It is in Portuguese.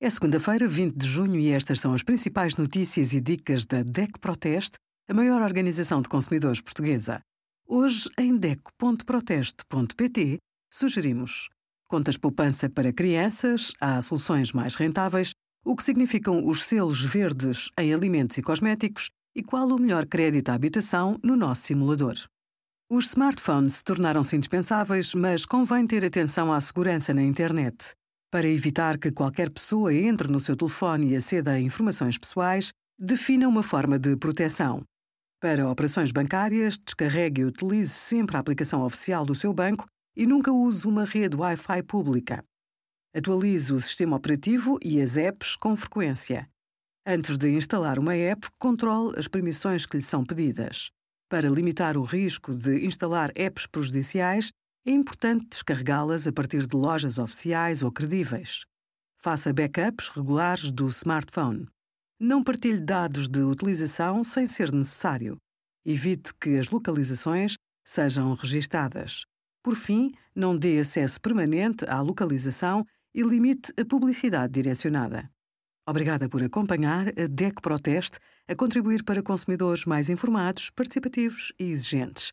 É segunda-feira, 20 de junho, e estas são as principais notícias e dicas da DEC Proteste, a maior organização de consumidores portuguesa. Hoje, em DEC.proteste.pt, sugerimos contas poupança para crianças, há soluções mais rentáveis, o que significam os selos verdes em alimentos e cosméticos e qual o melhor crédito à habitação no nosso simulador. Os smartphones tornaram-se indispensáveis, mas convém ter atenção à segurança na internet. Para evitar que qualquer pessoa entre no seu telefone e aceda a informações pessoais, defina uma forma de proteção. Para operações bancárias, descarregue e utilize sempre a aplicação oficial do seu banco e nunca use uma rede Wi-Fi pública. Atualize o sistema operativo e as apps com frequência. Antes de instalar uma app, controle as permissões que lhe são pedidas. Para limitar o risco de instalar apps prejudiciais, é importante descarregá-las a partir de lojas oficiais ou credíveis. Faça backups regulares do smartphone. Não partilhe dados de utilização sem ser necessário. Evite que as localizações sejam registadas. Por fim, não dê acesso permanente à localização e limite a publicidade direcionada. Obrigada por acompanhar a DEC Proteste a contribuir para consumidores mais informados, participativos e exigentes.